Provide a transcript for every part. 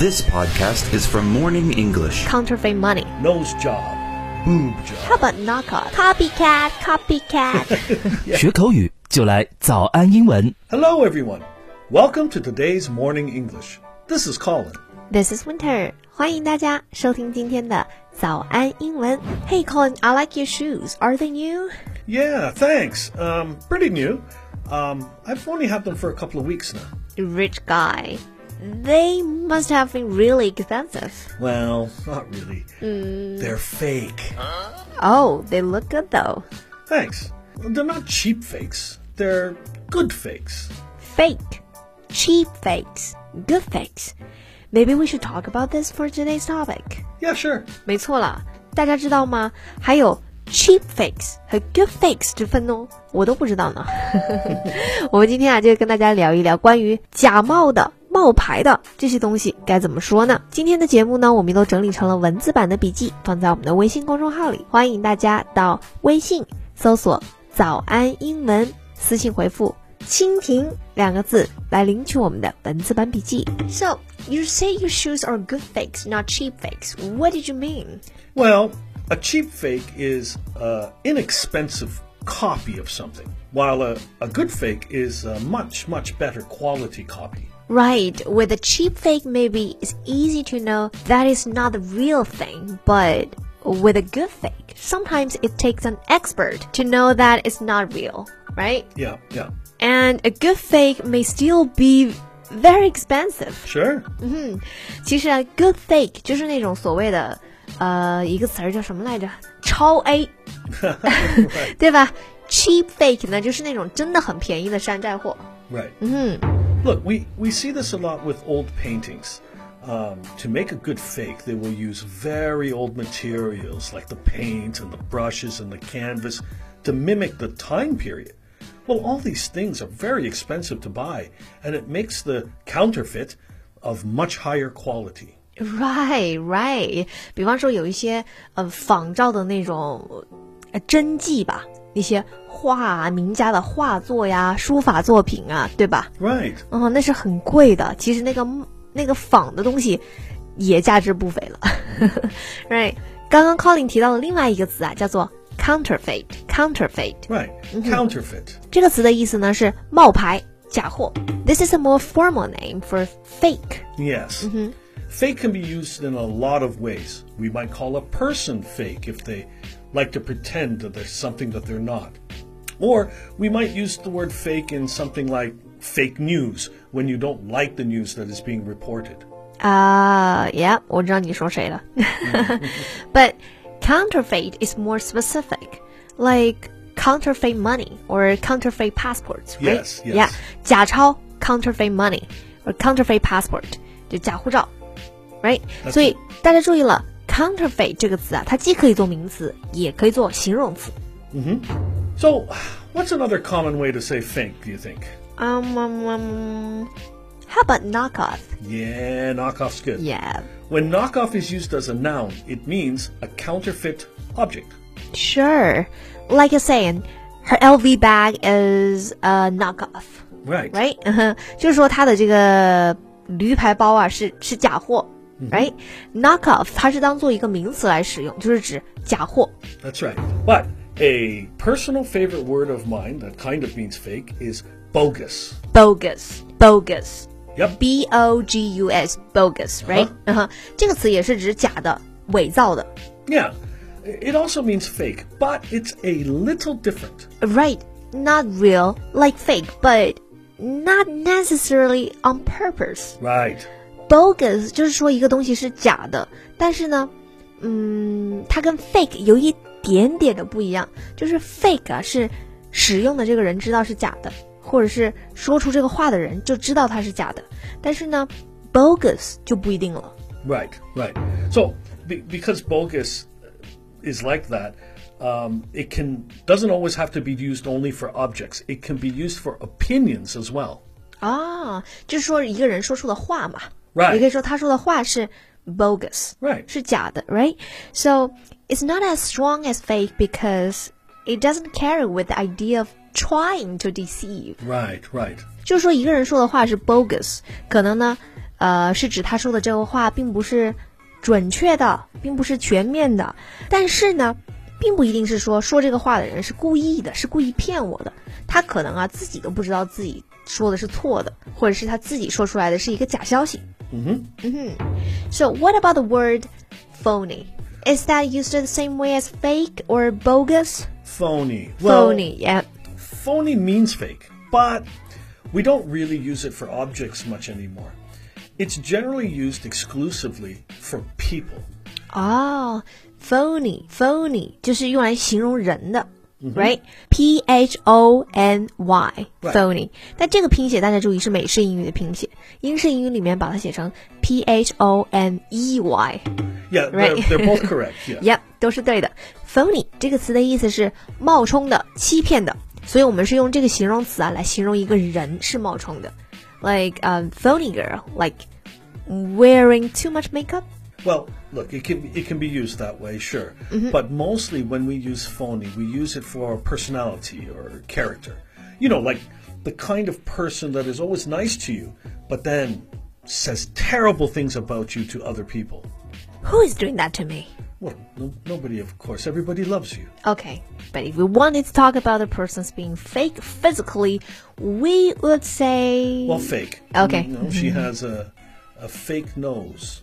This podcast is from Morning English. Counterfeit money. nose job, boob job. How about knockoff? Copycat, copycat. 学口语就来早安英文。 Hello, everyone. Welcome to today's Morning English. This is Colin. This is Winter. 欢迎大家收听今天的早安英文。Hey Colin, I like your shoes. Are they new? Yeah, thanks. Um, pretty new. Um, I've only had them for a couple of weeks now. Rich guy. They must have been really expensive. Well, not really. They're fake. Oh, they look good though. Thanks. They're not cheap fakes. They're good fakes. Fake. Cheap fakes. Good fakes. Maybe we should talk about this for today's topic. Yeah, sure. 没错啦，大家知道吗？还有 cheap fakes 和 good fakes 之分哦，我都不知道呢。我们今天啊，就跟大家聊一聊关于假冒的、 冒牌的这些东西该怎么说呢？今天的节目呢，我们都整理成了文字版的笔记，放在我们的微信公众号里，欢迎大家到微信搜索“早安英文”，私信回复。蜻蜓两个字来领取我们的文字版笔记。So you say your shoes are good fakes, not cheap fakes. What did you mean? Well, a cheap fake is an inexpensive copy of something, while a, a good fake is a much, much better quality copy. Right, with a cheap fake, maybe it's easy to know that is not the real thing, but with a good fake, sometimes it takes an expert to know that it's not real, right? Yeah, yeah. And a good fake may still be very expensive. Sure. 其实啊，good fake 就是那种所谓的，呃，一个词儿叫什么来着？超 A，对吧？cheap fake 呢，就是那种真的很便宜的山寨货。 Right. Look, we, we see this a lot with old paintings. Um, to make a good fake, they will use very old materials like the paint and the brushes and the canvas to mimic the time period. Well, all these things are very expensive to buy, and it makes the counterfeit of much higher quality. Right, right。比方说有一些呃仿照的那种呃真迹吧， 一些画啊名家的画作呀、书法作品啊，对吧？Right. 嗯，那是很贵的。其实那个那个仿的东西也价值不菲了。right，刚刚 Colin 提到的另外一个词啊，叫做 counterfeit。counterfeit Right. Counterfeit. 这个词的意思呢是冒牌、假货。This is a more formal name for fake. Yes. Fake can be used in a lot of ways. We might call a person fake if they like to pretend that there's something that they're not. Or we might use the word fake in something like fake news when you don't like the news that is being reported. 啊、yeah，我知道你说谁了。But counterfeit is more specific, like counterfeit money or counterfeit passports, right? Yes, yes. Yeah，假钞 counterfeit money or counterfeit passport 就假护照，right？ That's 所以大家注意了 ，counterfeit 这个词啊，它既可以做名词，也可以做形容词。 So, what's another common way to say fake, do you think? Um, um, um how about knockoff? Yeah, knockoff's good. Yeah. When knockoff is used as a noun, it means a counterfeit object. Sure. Like you're saying, her LV bag is a knockoff, Right. right? 嗯哼，就是说她的这个驴牌包啊是是假货 ，right? Knockoff 它是当做一个名词来使用，就是指假货。 That's right. But a personal favorite word of mine that kind of means fake is bogus. bogus, bogus, Yep. b o g u s, bogus, right? 嗯哼，这个词也是指假的、伪造的 Yeah. It also means fake, but it's a little different. Right, not real, like fake, but not necessarily on purpose. Right. Bogus 就是说一个东西是假的，但是呢，嗯，它跟 fake 有一点点的不一样，就是 fake 啊是使用的这个人知道是假的，或者是说出这个话的人就知道它是假的，但是呢，bogus 就不一定了。Right, right. So, be, because bogus is like that, um, it can doesn't always have to be used only for objects. It can be used for opinions as well. 啊，就是说一个人说出的话嘛 Right. 也可以说他说的话是 bogus，Right. 是假的，right? So it's not as strong as fake because it doesn't carry with the idea of trying to deceive. Right, right. 就是说一个人说的话是 bogus，可能呢，呃，是指他说的这个话并不是准确的，并不是全面的。但是呢，并不一定是说说这个话的人是故意的，是故意骗我的。他可能啊自己都不知道自己说的是错的，或者是他自己说出来的是一个假消息。嗯哼。嗯哼。So what about the word phony? Is that used the same way as fake or bogus? Phony. Well, phony, yeah. Phony means fake, but we don't really use it for objects much anymore. It's generally used exclusively for people. 哦、oh,，phony phony 就是用来形容人的。 Right，P H O N Y，phony。但这个拼写大家注意是美式英语的拼写，英式英语里面把它写成 P H O N E Y。 Yeah, Right. they're, they're both correct. Yeah. Yep，都是对的。phony 这个词的意思是冒充的、欺骗的，所以我们是用这个形容词啊来形容一个人是冒充的。Like um, phony girl, like wearing too much makeup. Well, look, it can it can be used that way, sure. Mm-hmm. But mostly when we use phony, we use it for personality or character. You know, like the kind of person that is always nice to you, but then says terrible things about you to other people. Who is doing that to me? Well, no, nobody, of course. Everybody loves you. Okay, but if we wanted to talk about a person's being fake physically, we would say. Well, fake. Okay. You know, she has a a fake nose,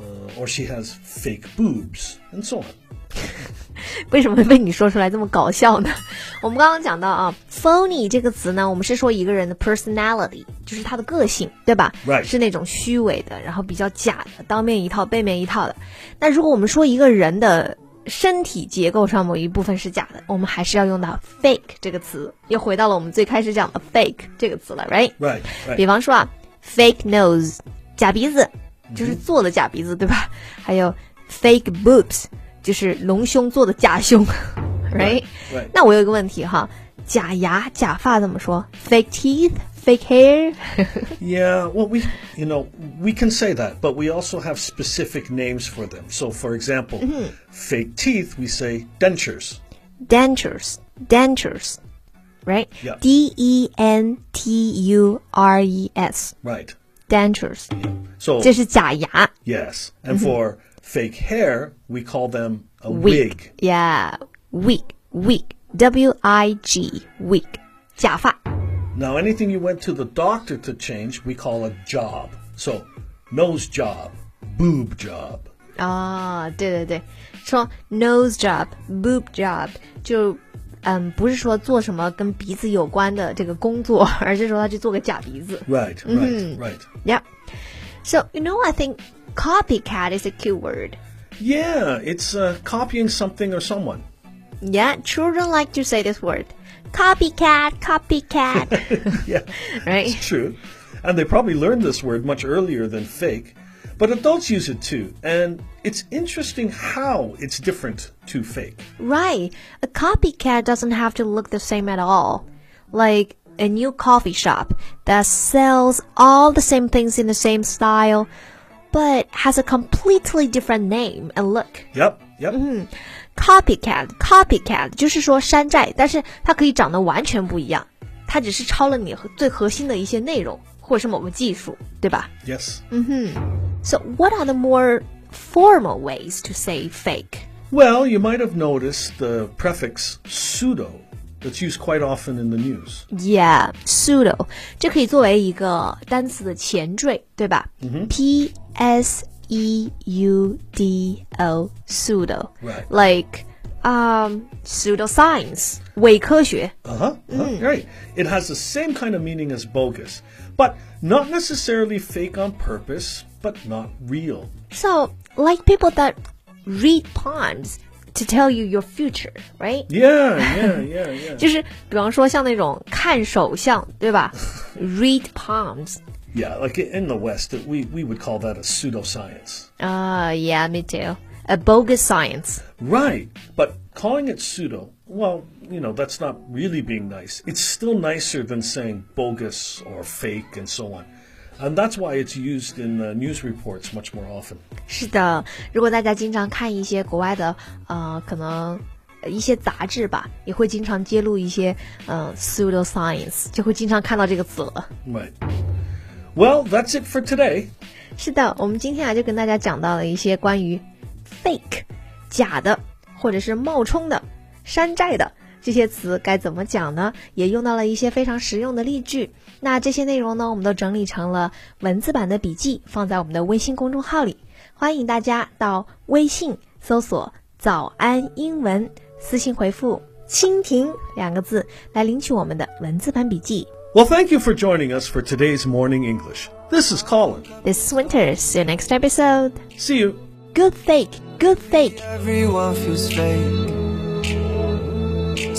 uh, or she has fake boobs, and so on. 为什么被你说出来这么搞笑呢？我们刚刚讲到啊，phony 这个词呢，我们是说一个人的 personality，就是他的个性，对吧 Right 是那种虚伪的，然后比较假的，当面一套，背面一套的。那如果我们说一个人的身体结构上某一部分是假的，我们还是要用到 fake 这个词，又回到了我们最开始讲的 fake 这个词了，right？Right. 比 Right. 方说啊，fake nose 假鼻子，就是做的假鼻子，对吧？还有 fake boobs 就是隆胸做的假胸，right？ Right. 那我有一个问题哈，假牙、假发怎么说？fake teeth、fake hair？ Yeah, well, we, you know, we can say that, but we also have specific names for them. So, for example, fake teeth, we say dentures. dentures, dentures, right? Yeah. D E N T U R E S, Right. dentures， So, 这是假牙 yes. And for fake hair, we call them a wig. Yeah, wig, wig, W I G, wig，假发。 Now, anything you went to the doctor to change, we call a job. So, nose job, boob job. 啊，对对对，说 nose job、boob job，就 嗯，不是说做什么跟鼻子有关的这个工作，而是说他去做个假鼻子。 Right, right, right. Yeah. So you know, I think copycat is a key word. Yeah, it's uh, copying something or someone. Yeah, children like to say this word. Copycat, copycat. Yeah. right? True. And they probably learned this word much earlier than fake. But adults use it too. And it's interesting how it's different to fake. Right. A copycat doesn't have to look the same at all. Like a new coffee shop that sells all the same things in the same style, but has a completely different name and look. Yep, yep. Copycat, copycat 就是说山寨，但是它可以长得完全不一样，它只是抄了你最核心的一些内容，或者是某个技术，对吧 Yes. ？So what are the more formal ways to say fake? Well, you might have noticed the prefix pseudo that's used quite often in the news. Yeah, pseudo，这可以作为一个单词的前缀，对吧、p S E U D O, pseudo. Right. Like, um, pseudoscience, 伪科学。 Uh-huh. uh-huh, Right. It has the same kind of meaning as bogus, but not necessarily fake on purpose, but not real. So, like people that read palms to tell you your future, right? Yeah, yeah, yeah, yeah. 就是比方说像那种看手相，对吧？Read palms. yeah, like in the West, we, we would call that a pseudoscience. Uh, yeah, me too. A bogus science. Right. But calling it pseudo, well, you know, that's not really being nice. It's still nicer than saying bogus or fake and so on. And that's why it's used in uh, news reports much more often. 是的，如果大家经常看一些国外的呃，可能呃一些杂志吧，也会经常揭露一些呃 pseudo science，就会经常看到这个词了。Right. Well, that's it for today. 是的，我们今天啊就跟大家讲到了一些关于 fake 假的或者是冒充的、山寨的这些词该怎么讲呢？也用到了一些非常实用的例句。那这些内容呢，我们都整理成了文字版的笔记，放在我们的微信公众号里。欢迎大家到微信搜索“早安英文”，私信回复“蜻蜓”两个字来领取我们的文字版笔记。Well, thank you for joining us for today's morning English. This is Colin. This is Winter. See you next episode. See you. Good fake, good fake. Everyone feels fake.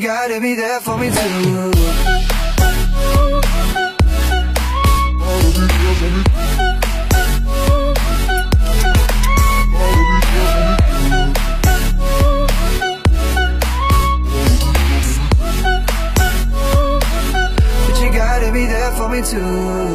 you. Gotta be there for me too. But you gotta be there for me too.